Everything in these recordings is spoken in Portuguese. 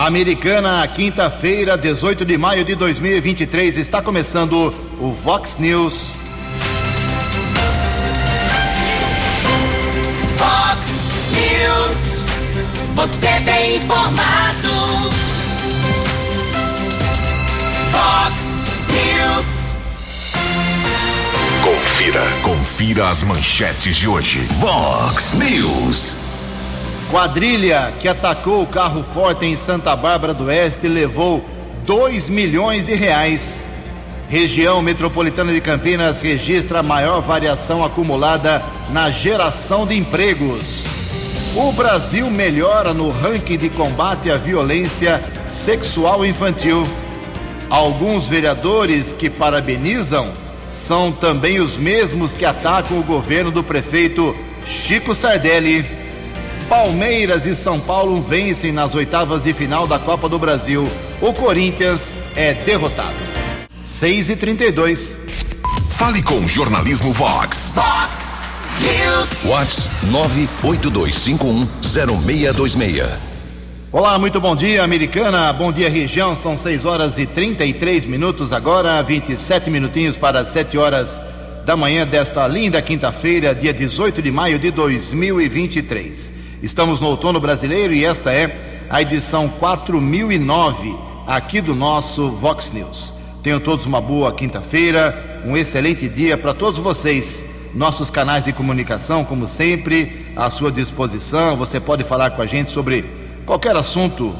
Americana, quinta-feira, 18 de maio de 2023, está começando o Vox News. Vox News, você tem informado. Vox News. Confira, confira as manchetes de hoje. Vox News. Quadrilha que atacou o carro forte em Santa Bárbara do Oeste levou 2 milhões de reais. Região metropolitana de Campinas registra a maior variação acumulada na geração de empregos. O Brasil melhora no ranking de combate à violência sexual infantil. Alguns vereadores que parabenizam são também os mesmos que atacam o governo do prefeito Chico Sardelli. Palmeiras e São Paulo vencem nas oitavas de final da Copa do Brasil. O Corinthians é derrotado. 6 e 32 Fale com o Jornalismo Vox. Vox News. Vox 982510626. Olá, muito bom dia, Americana. Bom dia, região. São 6 horas e 33 minutos agora, 27 minutinhos para 7 horas da manhã desta linda quinta-feira, dia 18 de maio de 2023. Estamos no outono brasileiro e esta é a edição 4009 aqui do nosso Vox News. Tenham todos uma boa quinta-feira, um excelente dia para todos vocês. Nossos canais de comunicação, como sempre, à sua disposição. Você pode falar com a gente sobre qualquer assunto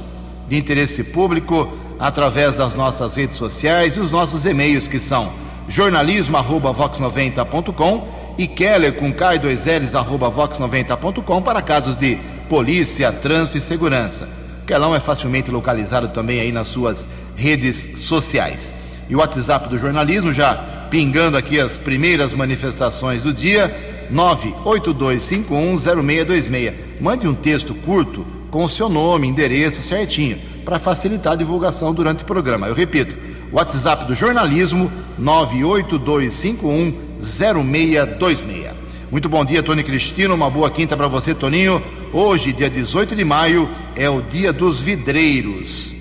de interesse público através das nossas redes sociais e os nossos e-mails que são jornalismo@vox90.com e Keller com K2Ls arroba vox90.com para casos de polícia, trânsito e segurança. Kelão é facilmente localizado também aí nas suas redes sociais. E o WhatsApp do jornalismo já pingando aqui as primeiras manifestações do dia, 982510626. Mande um texto curto com o seu nome, endereço certinho, para facilitar a divulgação durante o programa. Eu repito, WhatsApp do jornalismo 98251 0626. Muito bom dia, Tony Cristino. Uma boa quinta para você, Toninho. Hoje, dia 18 de maio, é o dia dos vidreiros.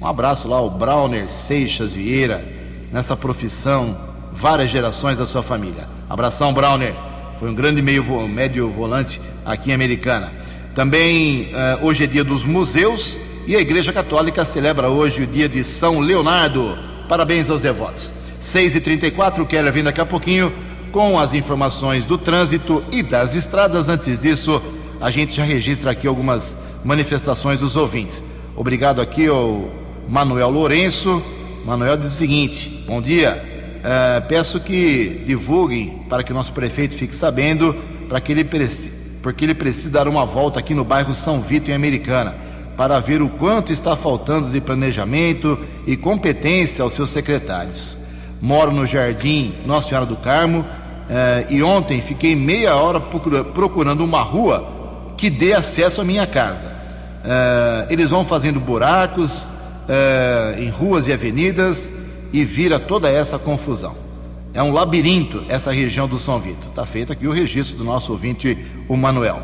Um abraço lá ao Browner Seixas Vieira, nessa profissão, várias gerações da sua família. Abração, Browner. Foi um grande meio médio volante aqui em Americana. Também uh, hoje é dia dos museus e a Igreja Católica celebra hoje o dia de São Leonardo. Parabéns aos devotos. 6h34, o Keller vem daqui a pouquinho com as informações do trânsito e das estradas. Antes disso, a gente já registra aqui algumas manifestações dos ouvintes. Obrigado aqui ao Manuel Lourenço. Manuel diz o seguinte: bom dia. É, peço que divulguem para que o nosso prefeito fique sabendo, para que ele porque ele precisa dar uma volta aqui no bairro São Vito, em Americana, para ver o quanto está faltando de planejamento e competência aos seus secretários moro no Jardim Nossa Senhora do Carmo eh, e ontem fiquei meia hora procurando uma rua que dê acesso à minha casa. Eh, eles vão fazendo buracos eh, em ruas e avenidas e vira toda essa confusão. É um labirinto essa região do São Vito. Está feito aqui o registro do nosso ouvinte, o Manuel.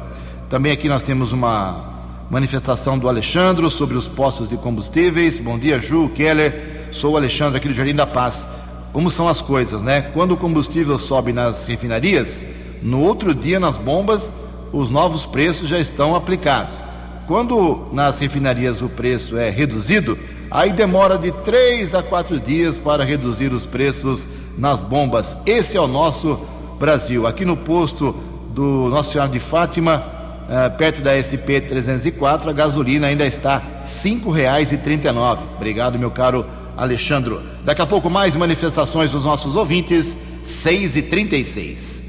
Também aqui nós temos uma manifestação do Alexandre sobre os postos de combustíveis. Bom dia, Ju, Keller. Sou o Alexandre aqui do Jardim da Paz como são as coisas, né? Quando o combustível sobe nas refinarias, no outro dia nas bombas os novos preços já estão aplicados. Quando nas refinarias o preço é reduzido, aí demora de três a quatro dias para reduzir os preços nas bombas. Esse é o nosso Brasil. Aqui no posto do Nossa Senhora de Fátima, eh, perto da SP 304, a gasolina ainda está R$ 5,39. Obrigado, meu caro Alexandre. Daqui a pouco mais manifestações dos nossos ouvintes, 6 e 36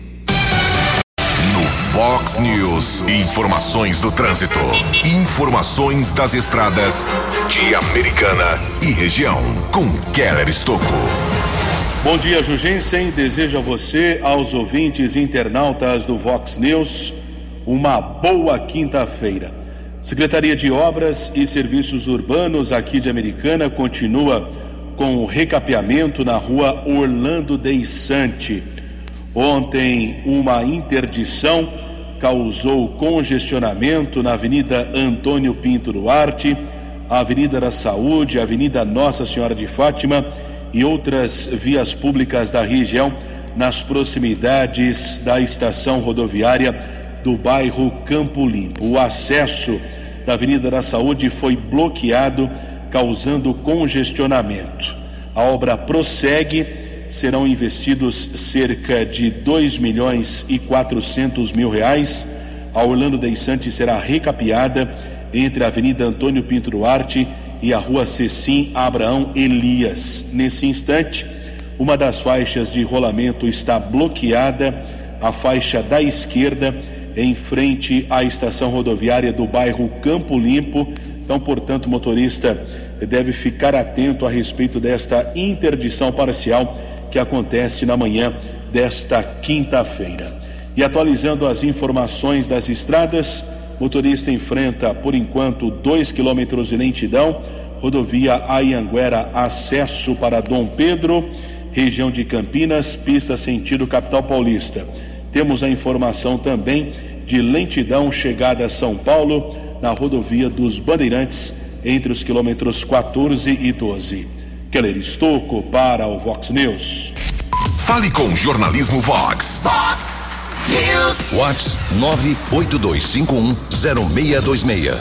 No Fox News, informações do trânsito, informações das estradas de Americana e região, com Keller Estocco. Bom dia, Jugensen. Desejo a você, aos ouvintes internautas do Vox News, uma boa quinta-feira. Secretaria de Obras e Serviços Urbanos aqui de Americana continua com o recapeamento na rua Orlando Deissante. Ontem, uma interdição causou congestionamento na Avenida Antônio Pinto Duarte, Avenida da Saúde, Avenida Nossa Senhora de Fátima e outras vias públicas da região nas proximidades da estação rodoviária do bairro Campo Limpo. O acesso da Avenida da Saúde foi bloqueado, causando congestionamento. A obra prossegue, serão investidos cerca de 2 milhões e 400 mil reais. A Orlando Deissante será recapeada entre a Avenida Antônio Pinto Duarte e a Rua Cecim Abraão Elias. Nesse instante, uma das faixas de rolamento está bloqueada, a faixa da esquerda, em frente à estação rodoviária do bairro Campo Limpo. Então, portanto, o motorista deve ficar atento a respeito desta interdição parcial que acontece na manhã desta quinta-feira. E atualizando as informações das estradas, motorista enfrenta, por enquanto, dois quilômetros de lentidão, rodovia Ayanguera, acesso para Dom Pedro região de Campinas, pista sentido capital paulista. Temos a informação também de lentidão chegada a São Paulo na rodovia dos Bandeirantes entre os quilômetros 14 e 12. Keller Estocco para o Vox News. Fale com Jornalismo Vox. Vox News. Vox 982510626.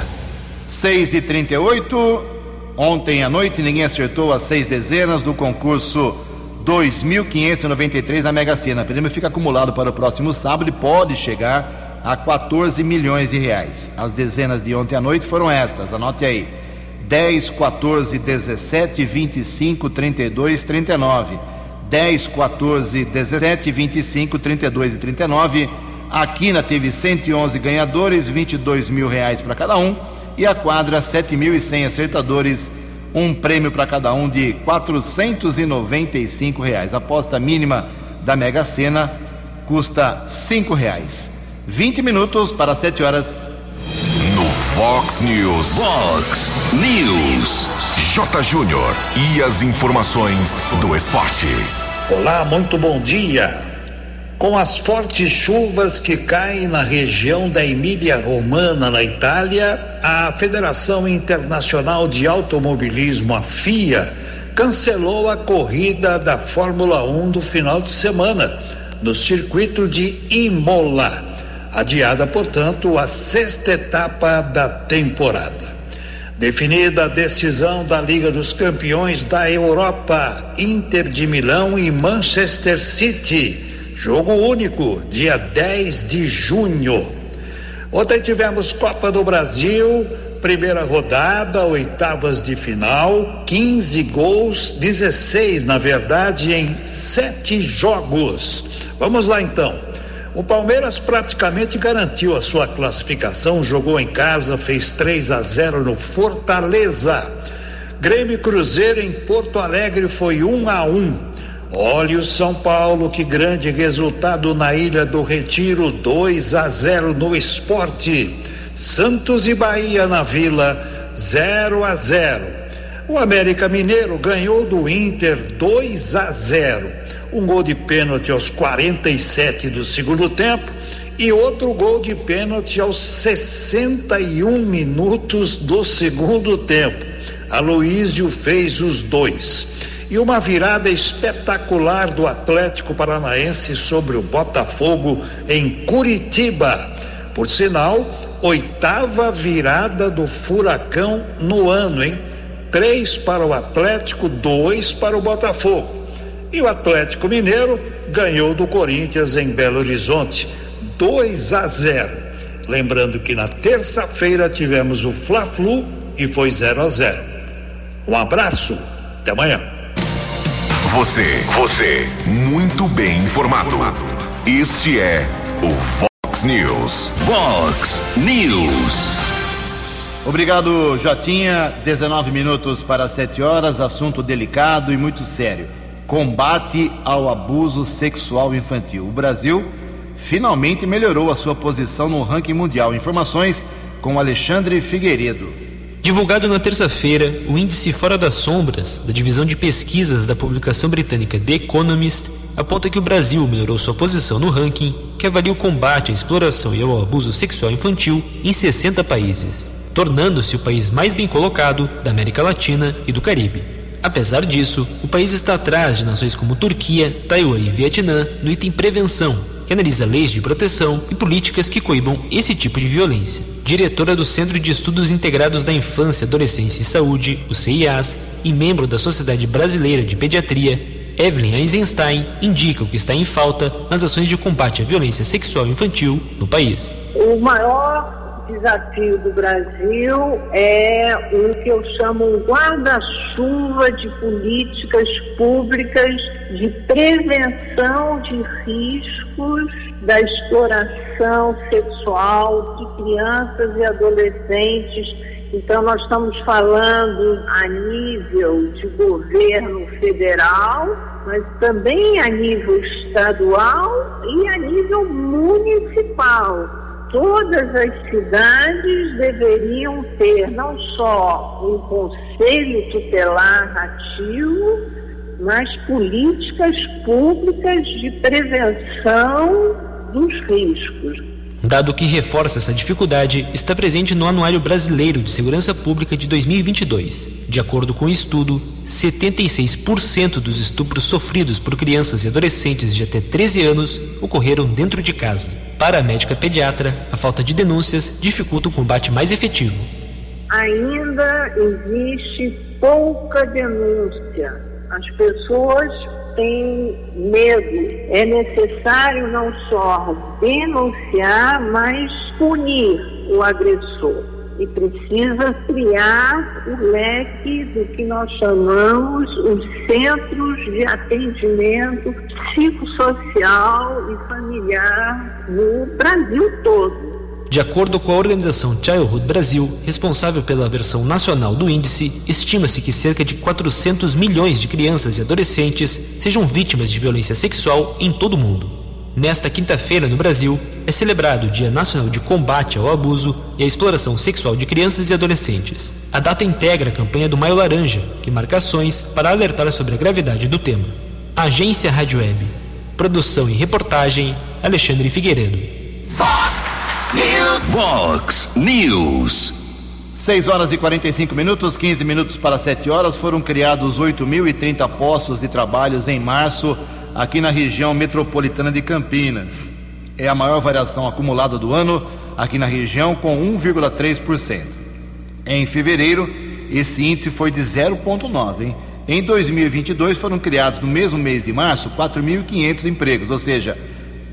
6 e 38 Ontem à noite ninguém acertou as seis dezenas do concurso 2.593 na Mega Sena. O prêmio fica acumulado para o próximo sábado e pode chegar a 14 milhões de reais. As dezenas de ontem à noite foram estas, anote aí: 10, 14, 17, 25, 32, 39. 10, 14, 17, 25, 32 e 39. A Quina teve 111 ganhadores, 22 mil reais para cada um. E a quadra, 7.100 acertadores, um prêmio para cada um de 495 reais. A aposta mínima da Mega Sena custa cinco reais. 20 minutos para 7 horas. No Fox News. Fox News. J. Júnior. E as informações do esporte. Olá, muito bom dia. Com as fortes chuvas que caem na região da Emília-Romana, na Itália, a Federação Internacional de Automobilismo, a FIA, cancelou a corrida da Fórmula 1 do final de semana, no circuito de Imola, adiada, portanto, a sexta etapa da temporada. Definida a decisão da Liga dos Campeões da Europa, Inter de Milão e Manchester City Jogo único, dia 10 de junho. Ontem tivemos Copa do Brasil, primeira rodada, oitavas de final, 15 gols, 16 na verdade, em sete jogos. Vamos lá então. O Palmeiras praticamente garantiu a sua classificação, jogou em casa, fez 3 a 0 no Fortaleza. Grêmio Cruzeiro em Porto Alegre foi 1 a 1. Olha o São Paulo, que grande resultado na Ilha do Retiro, 2 a 0 no esporte. Santos e Bahia na Vila, 0 a 0. O América Mineiro ganhou do Inter 2 a 0. Um gol de pênalti aos 47 do segundo tempo e outro gol de pênalti aos 61 minutos do segundo tempo. Aloísio fez os dois e uma virada espetacular do Atlético Paranaense sobre o Botafogo em Curitiba. Por sinal, oitava virada do Furacão no ano, hein? Três para o Atlético, dois para o Botafogo. E o Atlético Mineiro ganhou do Corinthians em Belo Horizonte, 2 a 0. Lembrando que na terça-feira tivemos o Fla-Flu e foi 0 a 0. Um abraço, até amanhã. Você, você, muito bem informado. Este é o Fox News. Fox News. Obrigado, Jotinha. 19 minutos para 7 horas. Assunto delicado e muito sério: combate ao abuso sexual infantil. O Brasil finalmente melhorou a sua posição no ranking mundial. Informações com Alexandre Figueiredo. Divulgado na terça-feira, o índice Fora das Sombras, da divisão de pesquisas da publicação britânica The Economist, aponta que o Brasil melhorou sua posição no ranking, que avalia o combate à exploração e ao abuso sexual infantil em 60 países. tornando-se o país mais bem colocado da América Latina e do Caribe. Apesar disso, o país está atrás de nações como Turquia, Taiwan e Vietnã no item prevenção, que analisa leis de proteção e políticas que coibam esse tipo de violência. Diretora do Centro de Estudos Integrados da Infância, Adolescência e Saúde, o CIAS, e membro da Sociedade Brasileira de Pediatria, Evelyn Eisenstein indica o que está em falta nas ações de combate à violência sexual infantil no país. O maior desafio do Brasil é o que eu chamo guarda-chuva de políticas públicas de prevenção de riscos da exploração sexual de crianças e adolescentes. Então, nós estamos falando a nível de governo federal, mas também a nível estadual e a nível municipal todas as cidades deveriam ter não só um conselho tutelar ativo, mas políticas públicas de prevenção dos riscos. Dado que reforça essa dificuldade, está presente no Anuário Brasileiro de Segurança Pública de 2022. De acordo com o estudo, 76% dos estupros sofridos por crianças e adolescentes de até 13 anos ocorreram dentro de casa. Para a médica pediatra, a falta de denúncias dificulta o combate mais efetivo. Ainda existe pouca denúncia. As pessoas tem medo. É necessário não só denunciar, mas punir o agressor. E precisa criar o leque do que nós chamamos os centros de atendimento psicossocial e familiar no Brasil todo. De acordo com a organização Childhood Brasil, responsável pela versão nacional do índice, estima-se que cerca de 400 milhões de crianças e adolescentes sejam vítimas de violência sexual em todo o mundo. Nesta quinta-feira, no Brasil, é celebrado o Dia Nacional de Combate ao Abuso e à Exploração Sexual de Crianças e Adolescentes. A data integra a campanha do Maio Laranja, que marca ações para alertar sobre a gravidade do tema. Agência Rádio Web. Produção e reportagem, Alexandre Figueiredo. Fox! News. Fox News. 6 horas e 45 minutos, 15 minutos para 7 horas, foram criados 8.030 postos de trabalhos em março aqui na região metropolitana de Campinas. É a maior variação acumulada do ano aqui na região, com 1,3%. Em fevereiro, esse índice foi de 0,9%. Hein? Em 2022, foram criados no mesmo mês de março 4.500 empregos, ou seja,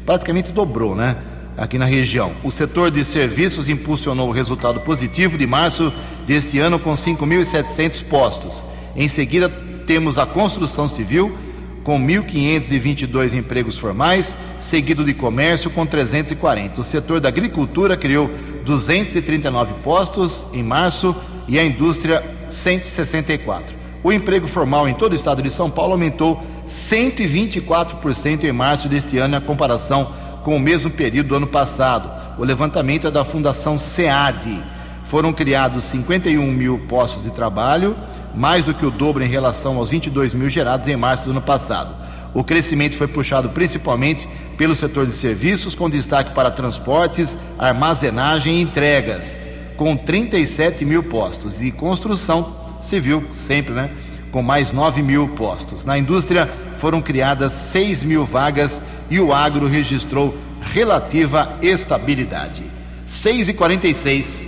praticamente dobrou, né? Aqui na região. O setor de serviços impulsionou o resultado positivo de março deste ano com 5.700 postos. Em seguida, temos a construção civil com 1.522 empregos formais, seguido de comércio com 340. O setor da agricultura criou 239 postos em março e a indústria 164. O emprego formal em todo o estado de São Paulo aumentou 124% em março deste ano, na comparação com o mesmo período do ano passado. O levantamento é da Fundação SEAD. Foram criados 51 mil postos de trabalho, mais do que o dobro em relação aos 22 mil gerados em março do ano passado. O crescimento foi puxado principalmente pelo setor de serviços, com destaque para transportes, armazenagem e entregas, com 37 mil postos, e construção civil, sempre, né? Com mais 9 mil postos. Na indústria foram criadas 6 mil vagas e o agro registrou relativa estabilidade. 6 e 46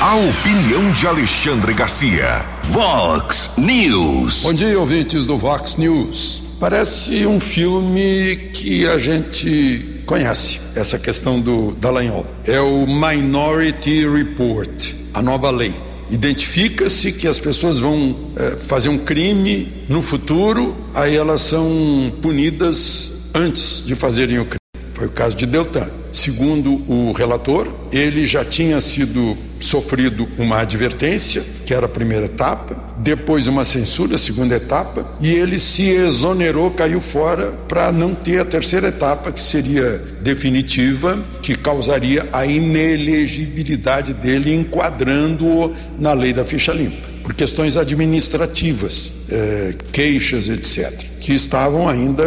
A opinião de Alexandre Garcia. Vox News. Bom dia, ouvintes do Vox News. Parece um filme que a gente conhece, essa questão do Dallagnol. É o Minority Report, a nova lei identifica-se que as pessoas vão é, fazer um crime no futuro, aí elas são punidas antes de fazerem o crime. Foi o caso de Deltan. Segundo o relator, ele já tinha sido sofrido uma advertência, que era a primeira etapa, depois uma censura, a segunda etapa, e ele se exonerou, caiu fora para não ter a terceira etapa, que seria definitiva, que causaria a inelegibilidade dele, enquadrando-o na lei da ficha limpa, por questões administrativas, eh, queixas, etc., que estavam ainda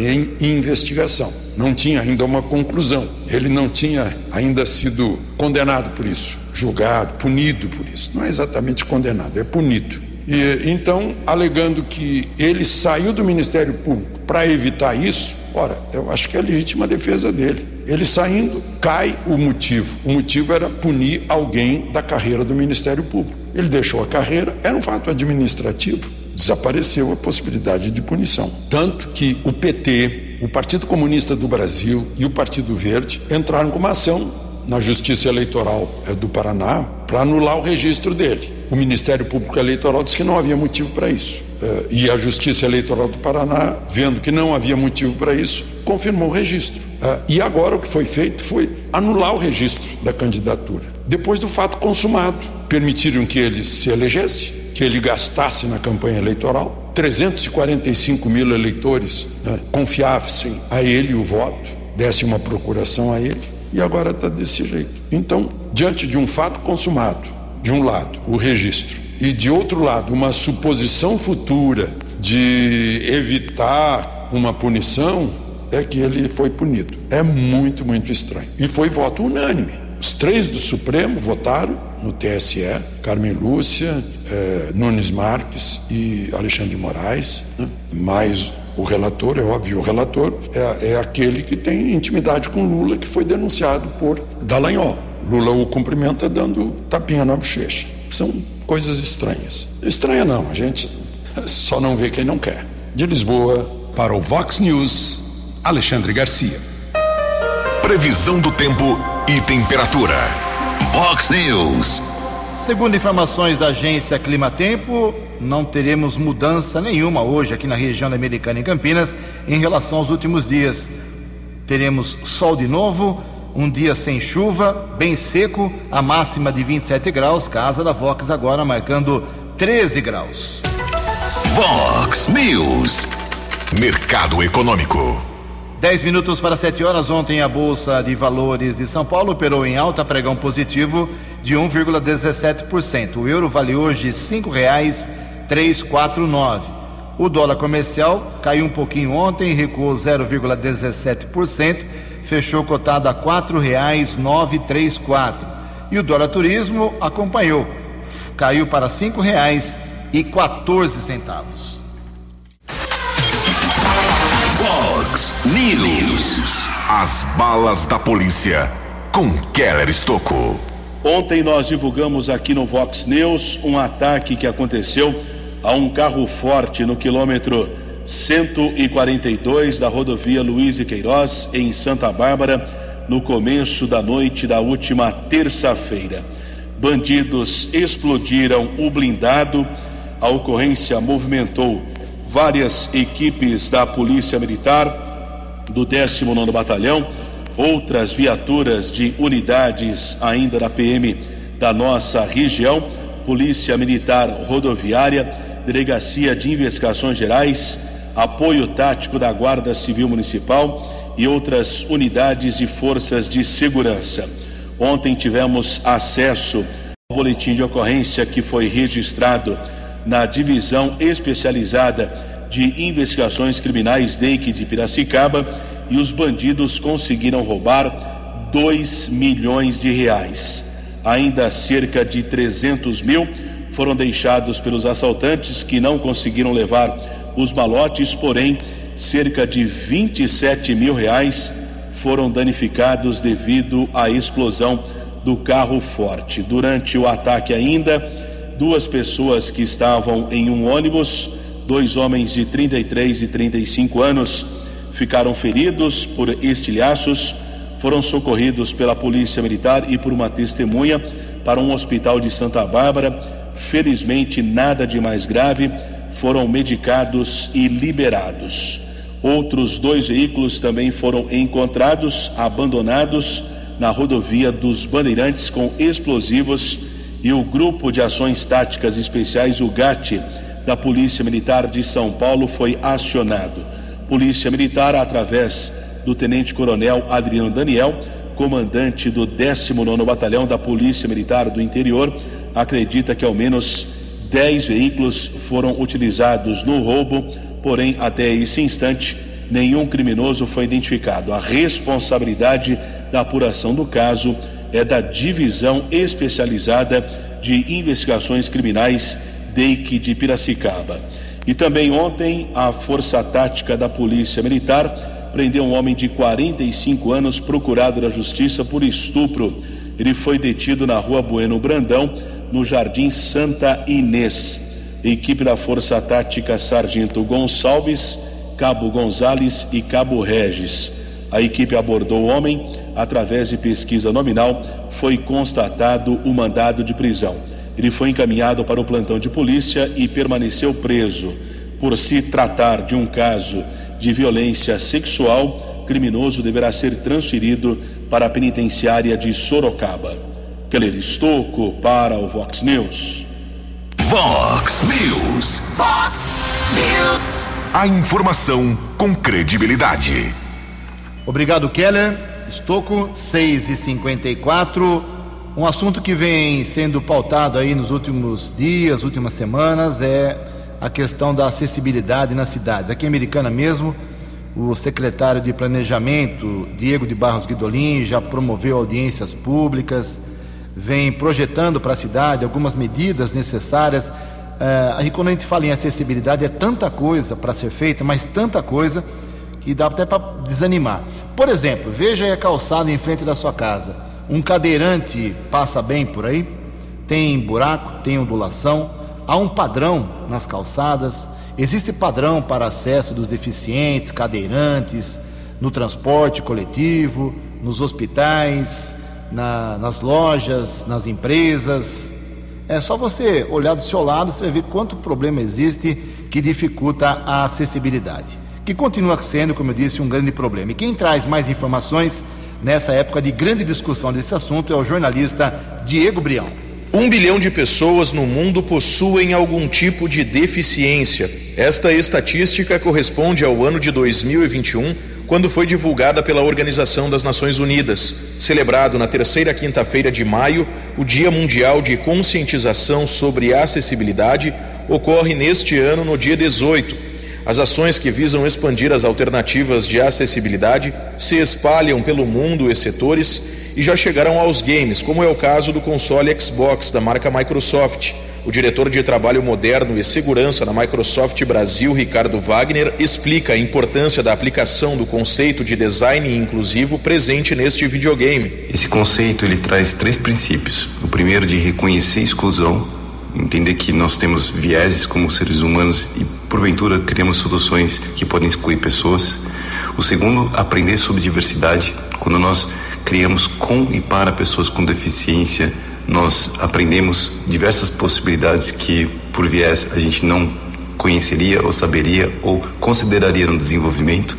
em investigação. Não tinha ainda uma conclusão. Ele não tinha ainda sido condenado por isso, julgado, punido por isso. Não é exatamente condenado, é punido. E, então, alegando que ele saiu do Ministério Público para evitar isso, ora, eu acho que é a legítima defesa dele. Ele saindo, cai o motivo. O motivo era punir alguém da carreira do Ministério Público. Ele deixou a carreira, era um fato administrativo, desapareceu a possibilidade de punição. Tanto que o PT, o Partido Comunista do Brasil e o Partido Verde entraram com uma ação na Justiça Eleitoral eh, do Paraná para anular o registro dele. O Ministério Público Eleitoral disse que não havia motivo para isso. Eh, e a Justiça Eleitoral do Paraná, vendo que não havia motivo para isso, confirmou o registro. Eh, e agora o que foi feito foi anular o registro da candidatura. Depois do fato consumado, permitiram que ele se elegesse, que ele gastasse na campanha eleitoral. 345 mil eleitores né, confiassem a ele o voto, desse uma procuração a ele e agora está desse jeito. Então, diante de um fato consumado, de um lado, o registro, e de outro lado, uma suposição futura de evitar uma punição, é que ele foi punido. É muito, muito estranho. E foi voto unânime. Os três do Supremo votaram no TSE, Carmen Lúcia, eh, Nunes Marques e Alexandre de Moraes, né? o relator, é óbvio, o relator é, é aquele que tem intimidade com Lula, que foi denunciado por Dallagnol. Lula o cumprimenta dando tapinha na bochecha. São coisas estranhas. Estranha não, a gente só não vê quem não quer. De Lisboa, para o Vox News, Alexandre Garcia. Previsão do tempo e temperatura. Vox News. Segundo informações da agência Climatempo, não teremos mudança nenhuma hoje aqui na região da Americana em Campinas em relação aos últimos dias. Teremos sol de novo, um dia sem chuva, bem seco, a máxima de 27 graus, casa da Vox agora marcando 13 graus. Vox News. Mercado Econômico. 10 minutos para 7 horas. Ontem a Bolsa de Valores de São Paulo operou em alta, pregão positivo de 1,17%. O euro vale hoje R$ 5,349. O dólar comercial caiu um pouquinho ontem, recuou 0,17%, fechou cotado a R$ 4,934. E o dólar turismo acompanhou, caiu para R$ 5,14. News. As balas da polícia com Keller Estocco. Ontem nós divulgamos aqui no Vox News um ataque que aconteceu a um carro forte no quilômetro 142 da rodovia Luiz e Queiroz, em Santa Bárbara, no começo da noite da última terça-feira. Bandidos explodiram o blindado, a ocorrência movimentou várias equipes da Polícia Militar, do 19 Batalhão, outras viaturas de unidades ainda da PM da nossa região, Polícia Militar Rodoviária, Delegacia de Investigações Gerais, apoio tático da Guarda Civil Municipal e outras unidades e forças de segurança. Ontem tivemos acesso ao boletim de ocorrência que foi registrado na Divisão Especializada de Investigações Criminais DEIC de Piracicaba e os bandidos conseguiram roubar 2 milhões de reais. Ainda cerca de 300 mil foram deixados pelos assaltantes que não conseguiram levar os malotes, porém, cerca de 27 mil reais foram danificados devido à explosão do carro forte. Durante o ataque, ainda, duas pessoas que estavam em um ônibus, dois homens de 33 e 35 anos, ficaram feridos por estilhaços, foram socorridos pela Polícia Militar e por uma testemunha para um hospital de Santa Bárbara. Felizmente, nada de mais grave, foram medicados e liberados. Outros dois veículos também foram encontrados abandonados na rodovia dos Bandeirantes com explosivos e o Grupo de Ações Táticas Especiais, o GAT, da Polícia Militar de São Paulo, foi acionado. Polícia Militar, através do Tenente Coronel Adriano Daniel, comandante do 19 Batalhão da Polícia Militar do Interior, acredita que ao menos 10 veículos foram utilizados no roubo, porém, até esse instante, nenhum criminoso foi identificado. A responsabilidade da apuração do caso é da Divisão Especializada de Investigações Criminais DEIC de Piracicaba. E também ontem, a Força Tática da Polícia Militar prendeu um homem de 45 anos procurado da Justiça por estupro. Ele foi detido na rua Bueno Brandão, no Jardim Santa Inês. Equipe da Força Tática Sargento Gonçalves, Cabo Gonzales e Cabo Regis. A equipe abordou o homem. Através de pesquisa nominal, foi constatado o mandado de prisão. Ele foi encaminhado para o plantão de polícia e permaneceu preso. Por se tratar de um caso de violência sexual, criminoso deverá ser transferido para a penitenciária de Sorocaba. Keller Estocco para o Vox News. Vox News. Fox News. A informação com credibilidade. Obrigado, Keller. Estocco, 6 e 54 Um assunto que vem sendo pautado aí nos últimos dias, últimas semanas, é a questão da acessibilidade nas cidades. Aqui em Americana mesmo, o secretário de Planejamento, Diego de Barros Guidolin, já promoveu audiências públicas, vem projetando para a cidade algumas medidas necessárias. É, aí quando a gente fala em acessibilidade, é tanta coisa para ser feita, mas tanta coisa que dá até para desanimar. Por exemplo, veja a calçada em frente da sua casa. Um cadeirante passa bem por aí? Tem buraco, tem ondulação, há um padrão nas calçadas, existe padrão para acesso dos deficientes, cadeirantes, no transporte coletivo, nos hospitais, na, nas lojas, nas empresas. É só você olhar do seu lado, você vai ver quanto problema existe que dificulta a acessibilidade, que continua sendo, como eu disse, um grande problema. E quem traz mais informações nessa época de grande discussão desse assunto é o jornalista Diego Brião. Um bilhão de pessoas no mundo possuem algum tipo de deficiência. Esta estatística corresponde ao ano de 2021, quando foi divulgada pela Organização das Nações Unidas. Celebrado na terceira quinta-feira de maio, o Dia Mundial de Conscientização sobre Acessibilidade ocorre neste ano no dia 18. As ações que visam expandir as alternativas de acessibilidade se espalham pelo mundo e setores e já chegaram aos games, como é o caso do console Xbox da marca Microsoft. O diretor de Trabalho Moderno e Segurança na Microsoft Brasil, Ricardo Wagner, explica a importância da aplicação do conceito de design inclusivo presente neste videogame. Esse conceito ele traz três princípios. O primeiro de reconhecer exclusão, entender que nós temos vieses como seres humanos e porventura criamos soluções que podem excluir pessoas. O segundo, aprender sobre diversidade, quando nós criamos com e para pessoas com deficiência, nós aprendemos diversas possibilidades que, por viés, a gente não conheceria ou saberia ou consideraria no desenvolvimento.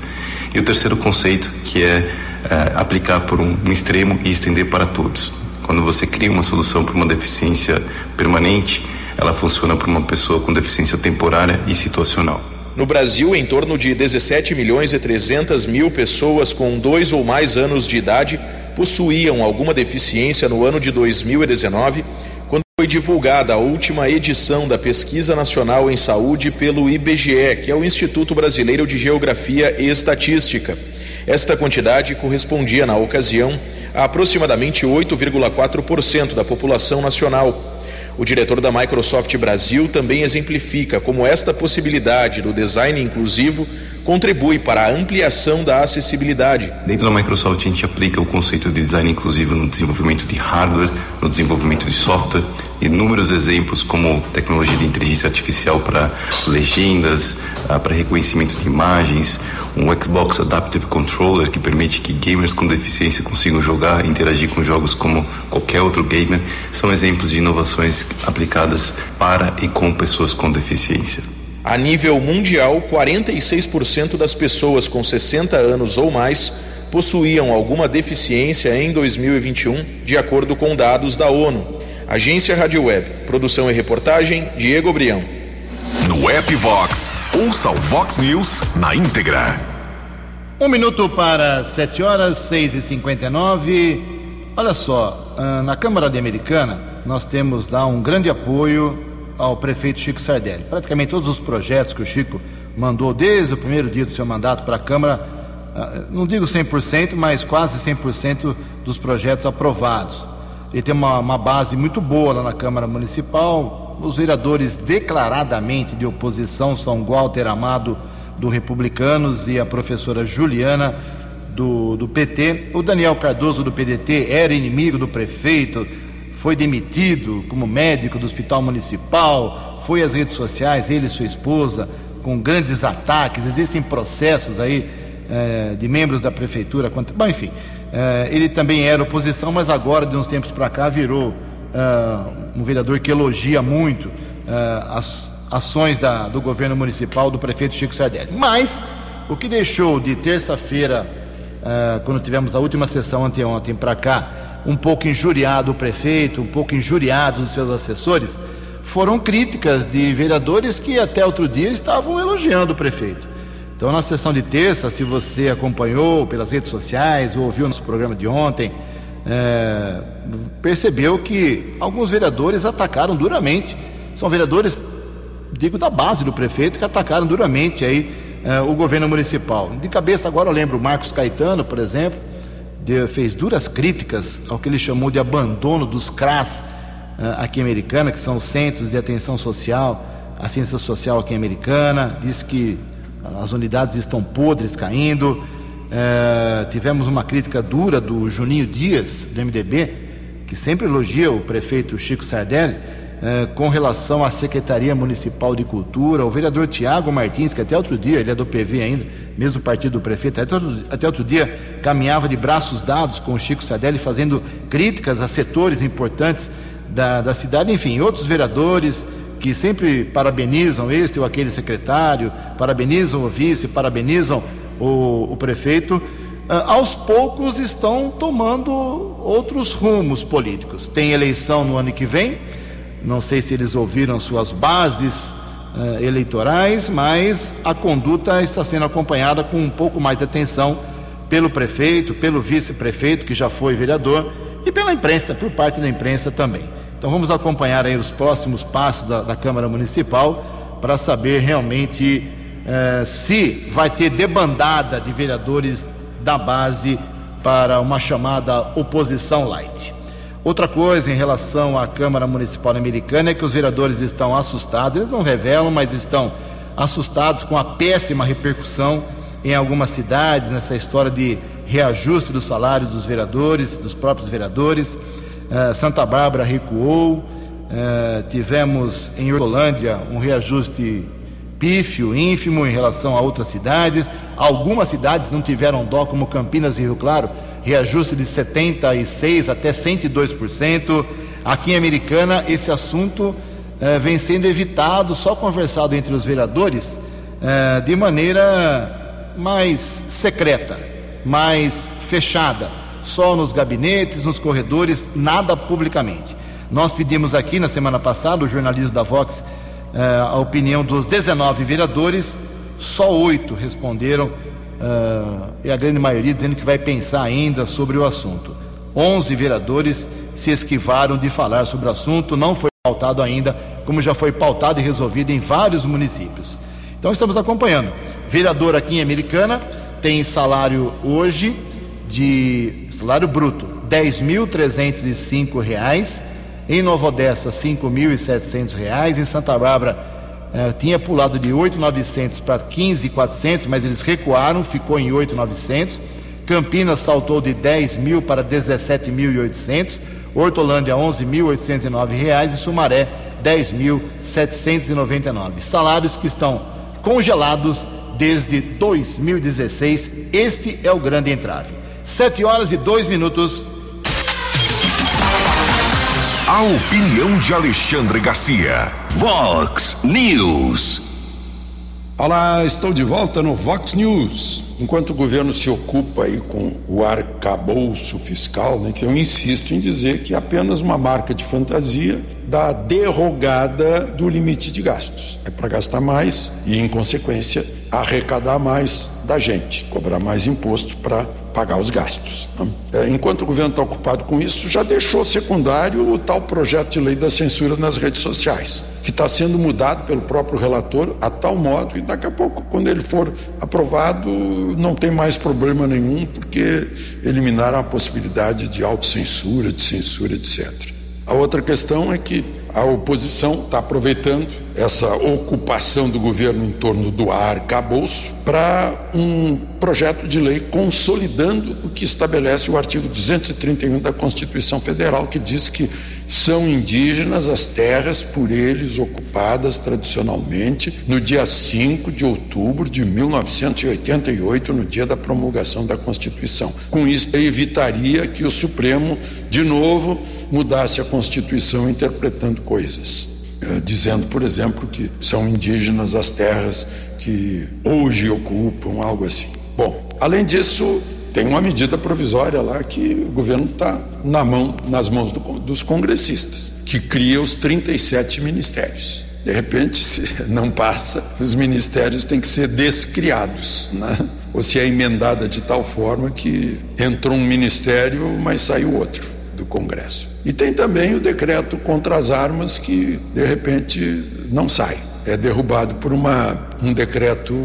E o terceiro conceito, que é, é aplicar por um, um extremo e estender para todos. Quando você cria uma solução para uma deficiência permanente, ela funciona para uma pessoa com deficiência temporária e situacional. No Brasil, em torno de 17 milhões e 300 mil pessoas com dois ou mais anos de idade possuíam alguma deficiência no ano de 2019, quando foi divulgada a última edição da Pesquisa Nacional em Saúde pelo IBGE, que é o Instituto Brasileiro de Geografia e Estatística. Esta quantidade correspondia, na ocasião, a aproximadamente 8,4% da população nacional. O diretor da Microsoft Brasil também exemplifica como esta possibilidade do design inclusivo contribui para a ampliação da acessibilidade. Dentro da Microsoft, a gente aplica o conceito de design inclusivo no desenvolvimento de hardware, no desenvolvimento de software, inúmeros exemplos como tecnologia de inteligência artificial para legendas, ah, para reconhecimento de imagens, um Xbox Adaptive Controller que permite que gamers com deficiência consigam jogar e interagir com jogos como qualquer outro gamer, são exemplos de inovações aplicadas para e com pessoas com deficiência. A nível mundial, 46% das pessoas com 60 anos ou mais possuíam alguma deficiência em 2021, de acordo com dados da ONU. Agência Rádio Web, produção e reportagem, Diego Brião. No app Vox, ouça o Vox News na íntegra. Um minuto para 7 horas, 6 e 59 Olha só, ah, na Câmara Americana, nós temos lá um grande apoio ao prefeito Chico Sardelli. Praticamente todos os projetos que o Chico mandou desde o primeiro dia do seu mandato para a Câmara, ah, não digo 100%, mas quase 100% dos projetos aprovados. Ele tem uma, uma base muito boa lá na Câmara Municipal. Os vereadores declaradamente de oposição são Walter Amado, do Republicanos, e a professora Juliana, do, do PT. O Daniel Cardoso, do PDT, era inimigo do prefeito, foi demitido como médico do Hospital Municipal, foi às redes sociais, ele e sua esposa, com grandes ataques. Existem processos aí é, de membros da prefeitura. Contra... Bom, enfim, é, ele também era oposição, mas agora, de uns tempos para cá, virou é, um vereador que elogia muito as ações da, do governo municipal do prefeito Chico Sardelli. Mas o que deixou de terça-feira, quando tivemos a última sessão anteontem para cá, um pouco injuriado o prefeito, um pouco injuriados os seus assessores, foram críticas de vereadores que até outro dia estavam elogiando o prefeito. Então, na sessão de terça, se você acompanhou pelas redes sociais ou ouviu nosso programa de ontem, é, percebeu que alguns vereadores atacaram duramente. São vereadores, digo, da base do prefeito, que atacaram duramente aí é, o governo municipal. De cabeça agora eu lembro Marcos Caetano, por exemplo, de, fez duras críticas ao que ele chamou de abandono dos CRAS é, aqui em Americana, que são Centros de Atenção Social, Assistência Social aqui em Americana, disse que as unidades estão podres, caindo. É, tivemos uma crítica dura do Juninho Dias, do MDB, que sempre elogia o prefeito Chico Sardelli, é, com relação à Secretaria Municipal de Cultura. O vereador Tiago Martins, que até outro dia, ele é do PV ainda, mesmo partido do prefeito, até outro, até outro dia caminhava de braços dados com o Chico Sardelli, fazendo críticas a setores importantes da, da cidade. Enfim, outros vereadores que sempre parabenizam este ou aquele secretário, parabenizam o vice, parabenizam o, o prefeito, ah, aos poucos estão tomando outros rumos políticos. Tem eleição no ano que vem, não sei se eles ouviram suas bases uh, eleitorais, mas a conduta está sendo acompanhada com um pouco mais de atenção pelo prefeito, pelo vice-prefeito, que já foi vereador, e pela imprensa, por parte da imprensa também. Então vamos acompanhar aí os próximos passos da, da Câmara Municipal para saber realmente eh, se vai ter debandada de vereadores da base para uma chamada oposição light. Outra coisa em relação à Câmara Municipal Americana é que os vereadores estão assustados, eles não revelam, mas estão assustados com a péssima repercussão em algumas cidades nessa história de reajuste do salário dos vereadores, dos próprios vereadores. Eh, Santa Bárbara recuou, eh, tivemos em Hortolândia um reajuste pífio, ínfimo em relação a outras cidades. Algumas cidades não tiveram dó, como Campinas e Rio Claro, reajuste de 76% até 102%. Aqui em Americana, esse assunto eh, vem sendo evitado, só conversado entre os vereadores, de maneira mais secreta, mais fechada só nos gabinetes, nos corredores, nada publicamente. Nós pedimos aqui na semana passada, o jornalismo da Vox, eh, a opinião dos 19 vereadores, só oito responderam, eh, e a grande maioria dizendo que vai pensar ainda sobre o assunto. 11 vereadores se esquivaram de falar sobre o assunto, não foi pautado ainda, como já foi pautado e resolvido em vários municípios. Então estamos acompanhando. Vereador aqui em Americana tem salário hoje de salário bruto, R$ 10.305, em Nova Odessa, R$ 5.700, em Santa Bárbara eh, tinha pulado de 8.900 para 15.400, mas eles recuaram, ficou em 8.900. Campinas saltou de 10 mil para 17.800, Hortolândia 11.809 reais e Sumaré 10.799. Salários que estão congelados desde 2016. Este é o grande entrave. Sete horas e dois minutos. A opinião de Alexandre Garcia. Vox News. Olá, estou de volta no Vox News. Enquanto o governo se ocupa aí com o arcabouço fiscal, né, que eu insisto em dizer que é apenas uma marca de fantasia da derrogada do limite de gastos. É para gastar mais e, em consequência, arrecadar mais da gente, cobrar mais imposto para pagar os gastos. Né? É, enquanto o governo está ocupado com isso, já deixou secundário o tal projeto de lei da censura nas redes sociais, que está sendo mudado pelo próprio relator a tal modo, e daqui a pouco, quando ele for aprovado, não tem mais problema nenhum, porque eliminaram a possibilidade de autocensura, de censura, etc. A outra questão é que a oposição está aproveitando essa ocupação do governo em torno do arcabouço para um projeto de lei consolidando o que estabelece o artigo 231 da Constituição Federal, que diz que são indígenas as terras por eles ocupadas tradicionalmente no dia 5 de outubro de 1988, no dia da promulgação da Constituição. Com isso, evitaria que o Supremo, de novo, mudasse a Constituição interpretando coisas. Eh, dizendo, por exemplo, que são indígenas as terras que hoje ocupam, algo assim. Bom, além disso, tem uma medida provisória lá que o governo está na mão, nas mãos do, dos congressistas, que cria os 37 ministérios. De repente, se não passa, os ministérios têm que ser descriados, né? ou se é emendada de tal forma que entrou um ministério, mas saiu outro do Congresso. E tem também o decreto contra as armas que, de repente, não sai. É derrubado por uma, um decreto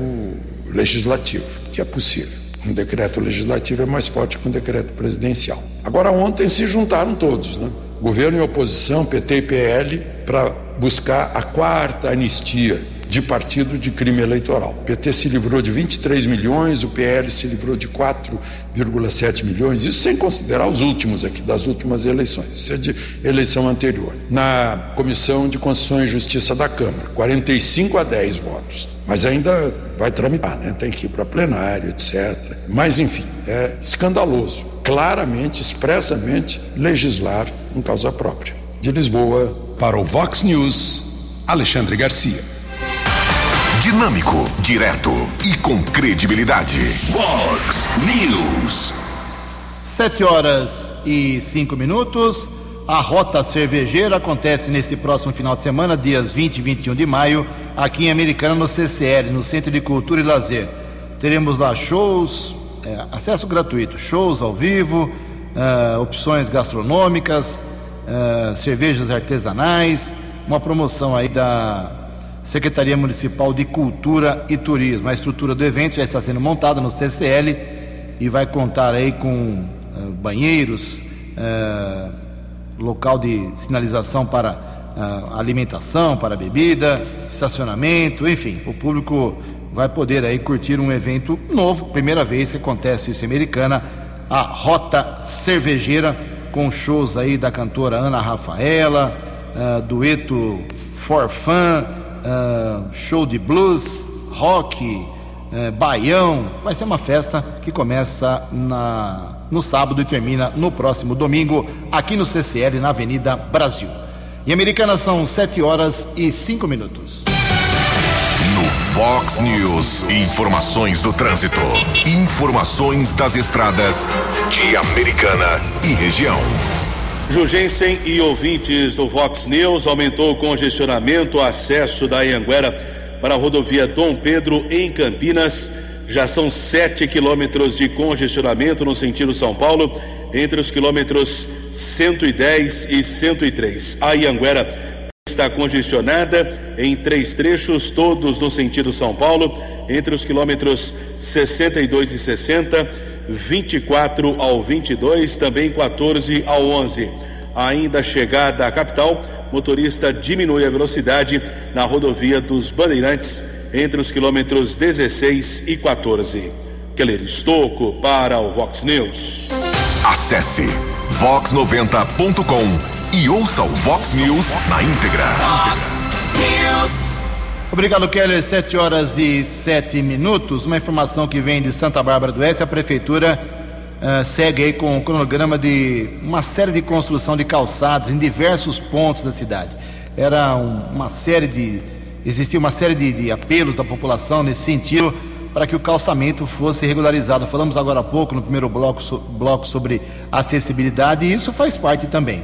legislativo, que é possível. Um decreto legislativo é mais forte que um decreto presidencial. Agora, ontem se juntaram todos, né? Governo e oposição, PT e PL, para buscar a quarta anistia de partido de crime eleitoral. O PT se livrou de 23 milhões, o PL se livrou de 4,7 milhões, isso sem considerar os últimos aqui, das últimas eleições, isso é de eleição anterior. Na Comissão de Constituição e Justiça da Câmara, 45 a 10 votos. Mas ainda vai tramitar, né? tem que ir para plenário, etc. Mas, enfim, é escandaloso, claramente, expressamente, legislar em causa própria. De Lisboa. Para o Vox News, Alexandre Garcia. Dinâmico, direto e com credibilidade. Vox News. Sete horas e cinco minutos. A Rota Cervejeira acontece neste próximo final de semana, dias 20 e 21 de maio, aqui em Americana, no CCL, no Centro de Cultura e Lazer. Teremos lá shows, é, acesso gratuito, shows ao vivo, é, opções gastronômicas, é, cervejas artesanais, uma promoção aí da Secretaria Municipal de Cultura e Turismo. A estrutura do evento já está sendo montada no CCL e vai contar aí com é, banheiros, local de sinalização para uh, alimentação, para bebida, estacionamento, enfim, o público vai poder aí curtir um evento novo, primeira vez que acontece isso em Americana, a Rota Cervejeira, com shows aí da cantora Ana Rafaela, uh, dueto For uh, show de blues, rock, baião, vai ser uma festa que começa na no sábado e termina no próximo domingo, aqui no CCL, na Avenida Brasil. Em Americana são 7 horas e 5 minutos. No Fox News, informações do trânsito. Informações das estradas de Americana e região. Jugensen e ouvintes do Fox News aumentou o congestionamento, acesso da Anguera para a rodovia Dom Pedro em Campinas já são 7 quilômetros de congestionamento no sentido São Paulo, entre os quilômetros 110 e 103. A Ianguera está congestionada em três trechos, todos no sentido São Paulo, entre os quilômetros 62 e 60, 24 ao 22, também 14 ao 11. Ainda chegada à capital, motorista diminui a velocidade na rodovia dos Bandeirantes entre os quilômetros 16 e 14. Keller Estocco para o Vox News. Acesse vox90.com e ouça o Vox News na íntegra. Vox News. Obrigado, Keller. 7 horas e 7 minutos. Uma informação que vem de Santa Bárbara do Oeste. A prefeitura uh, segue aí com o cronograma de uma série de construção de calçados em diversos pontos da cidade. Era um, uma série de existia uma série de, de apelos da população nesse sentido para que o calçamento fosse regularizado. Falamos agora há pouco, no primeiro bloco, so, bloco sobre acessibilidade, e isso faz parte também.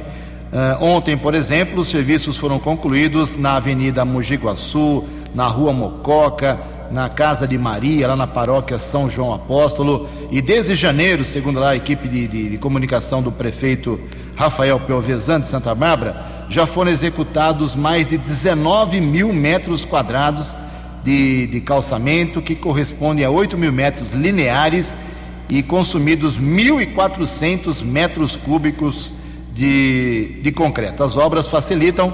Uh, ontem, por exemplo, os serviços foram concluídos na Avenida Mogi Guaçu, na Rua Mococa, na Casa de Maria, lá na paróquia São João Apóstolo. E desde janeiro, segundo lá a equipe de, de, de comunicação do prefeito Rafael Piovesan de Santa Bárbara, já foram executados mais de 19 mil metros quadrados de, de calçamento, que corresponde a 8 mil metros lineares e consumidos 1.400 metros cúbicos de, de concreto. As obras facilitam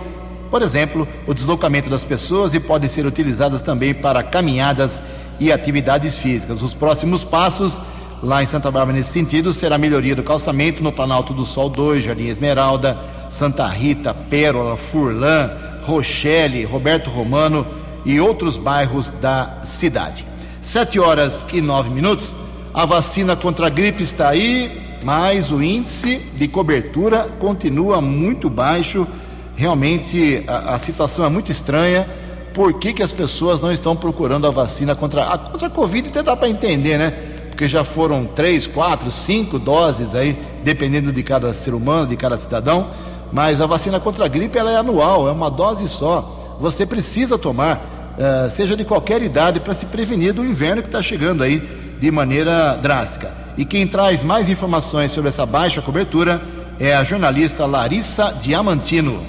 por exemplo, o deslocamento das pessoas e podem ser utilizadas também para caminhadas e atividades físicas. Os próximos passos lá em Santa Bárbara nesse sentido será a melhoria do calçamento no Planalto do Sol 2, Jardim Esmeralda, Santa Rita, Pérola, Furlan, Rochelle, Roberto Romano e outros bairros da cidade. Sete horas e nove minutos. A vacina contra a gripe está aí, mas o índice de cobertura continua muito baixo realmente a, a, situação é muito estranha. Por que, que as pessoas não estão procurando a vacina contra a, contra a Covid? Até dá para entender, né? Porque já foram três, quatro, cinco doses aí, dependendo de cada ser humano, de cada cidadão. Mas a vacina contra a gripe ela é anual, é uma dose só. Você precisa tomar, uh, seja de qualquer idade, para se prevenir do inverno que está chegando aí de maneira drástica. E quem traz mais informações sobre essa baixa cobertura é a jornalista Larissa Diamantino.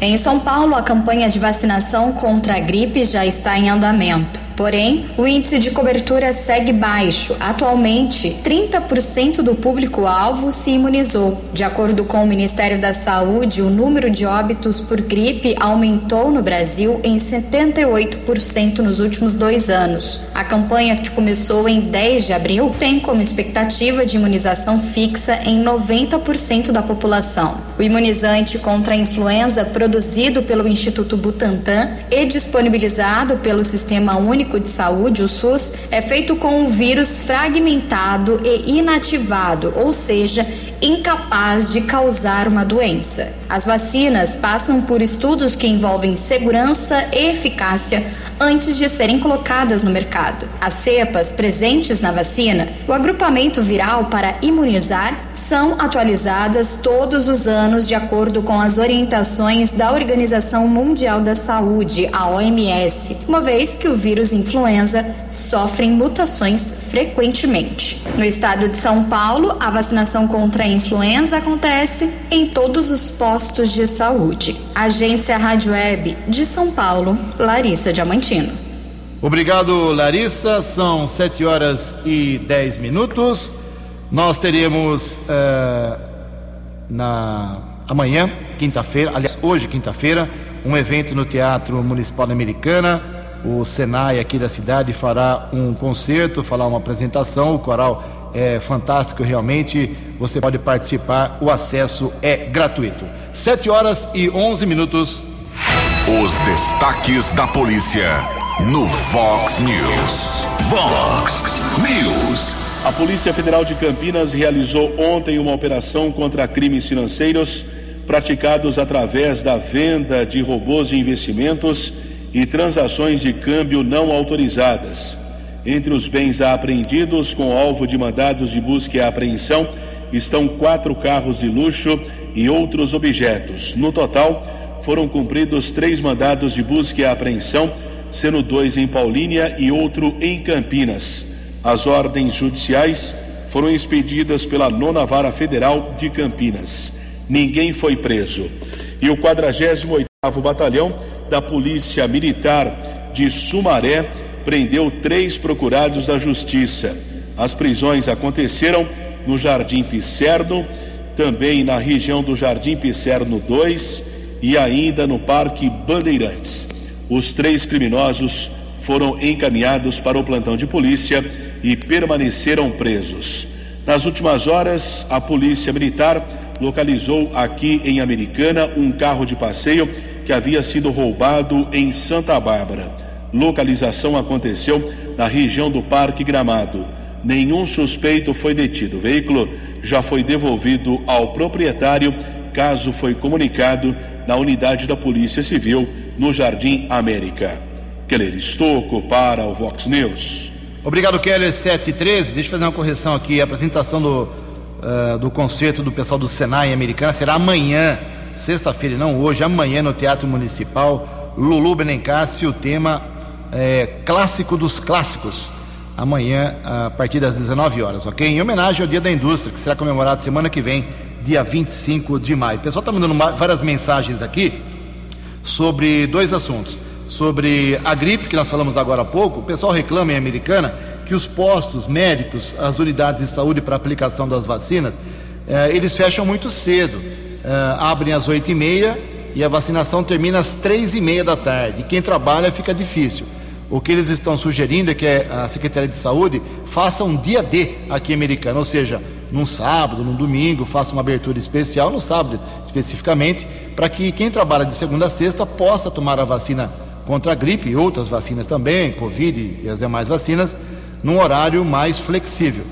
Em São Paulo, a campanha de vacinação contra a gripe já está em andamento. Porém, o índice de cobertura segue baixo. Atualmente, 30% do público-alvo se imunizou. De acordo com o Ministério da Saúde, o número de óbitos por gripe aumentou no Brasil em 78% nos últimos dois anos. A campanha, que começou em 10 de abril, tem como expectativa de imunização fixa em 90% da população. O imunizante contra a influenza, produzido pelo Instituto Butantan e disponibilizado pelo Sistema Único Único de Saúde, o SUS, é feito com um vírus fragmentado e inativado, ou seja, incapaz de causar uma doença. As vacinas passam por estudos que envolvem segurança e eficácia antes de serem colocadas no mercado. As cepas presentes na vacina, o agrupamento viral para imunizar, são atualizadas todos os anos de acordo com as orientações da Organização Mundial da Saúde, a OMS, uma vez que o vírus influenza sofre mutações frequentemente. No estado de São Paulo, a vacinação contra a influenza acontece em todos os postos de saúde. Agência Rádio Web de São Paulo, Larissa Diamantino. Obrigado, Larissa. São 7 horas e 10 minutos. Nós teremos uh, na amanhã, quinta-feira, aliás, hoje, quinta-feira, um evento no Teatro Municipal Americana. O Senai aqui da cidade fará um concerto, fará uma apresentação. O coral é fantástico realmente. Você pode participar, o acesso é gratuito. 7 horas e 11 minutos. Os destaques da polícia no Fox News. Fox News. A Polícia Federal de Campinas realizou ontem uma operação contra crimes financeiros praticados através da venda de robôs de investimentos e transações de câmbio não autorizadas. Entre os bens apreendidos com alvo de mandados de busca e apreensão estão quatro carros de luxo e outros objetos. No total, foram cumpridos três mandados de busca e apreensão, sendo dois em Paulínia e outro em Campinas. As ordens judiciais foram expedidas pela Nona Vara Federal de Campinas. Ninguém foi preso. E o 48º Batalhão da Polícia Militar de Sumaré prendeu três procurados da Justiça. As prisões aconteceram no Jardim Pisserno, também na região do Jardim Pisserno 2 e ainda no Parque Bandeirantes. Os três criminosos foram encaminhados para o plantão de polícia e permaneceram presos. Nas últimas horas, a Polícia Militar localizou aqui em Americana um carro de passeio que havia sido roubado em Santa Bárbara localização aconteceu na região do Parque Gramado. Nenhum suspeito foi detido. O veículo já foi devolvido ao proprietário, caso foi comunicado na unidade da Polícia Civil no Jardim América. Keller Estocco para o Vox News. Obrigado, Keller 713. Deixa eu fazer uma correção aqui. A apresentação do, uh, do concerto do pessoal do Senai Americana será amanhã, sexta-feira, não hoje, amanhã no Teatro Municipal. Lulu Benencassi, o tema é, clássico dos clássicos, amanhã a partir das 19 horas, ok? Em homenagem ao Dia da Indústria, que será comemorado semana que vem, dia 25 de maio. O pessoal está mandando várias mensagens aqui sobre dois assuntos. Sobre a gripe, que nós falamos agora há pouco, o pessoal reclama em Americana que os postos médicos, as unidades de saúde para aplicação das vacinas, eh, eles fecham muito cedo. Eh, abrem às 8 e e a vacinação termina às três e meia da tarde. Quem trabalha fica difícil. O que eles estão sugerindo é que a Secretaria de Saúde faça um dia D aqui em Americana, ou seja, num sábado, num domingo, faça uma abertura especial, no sábado especificamente, para que quem trabalha de segunda a sexta possa tomar a vacina contra a gripe e outras vacinas também, Covid e as demais vacinas, num horário mais flexível.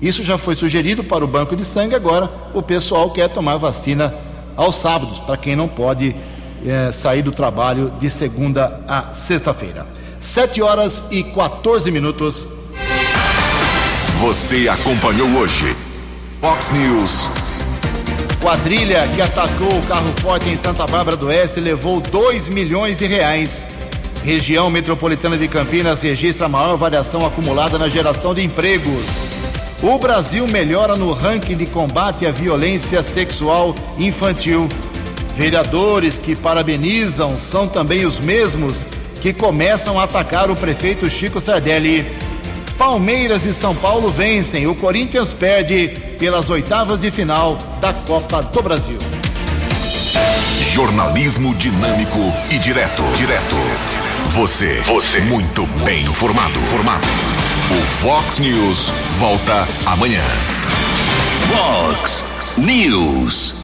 Isso já foi sugerido para o banco de sangue, agora o pessoal quer tomar vacina aos sábados, para quem não pode é, sair do trabalho de segunda a sexta-feira. 7 horas e 14 minutos. Você acompanhou hoje Fox News. Quadrilha que atacou o carro forte em Santa Bárbara do Oeste levou 2 milhões de reais. Região metropolitana de Campinas registra a maior variação acumulada na geração de empregos. O Brasil melhora no ranking de combate à violência sexual infantil. Vereadores que parabenizam são também os mesmos que começam a atacar o prefeito Chico Sardelli. Palmeiras e São Paulo vencem. O Corinthians perde pelas oitavas de final da Copa do Brasil. Jornalismo dinâmico e direto. Direto. Você. Você. Muito bem informado. Formado. O Fox News volta amanhã. Fox News.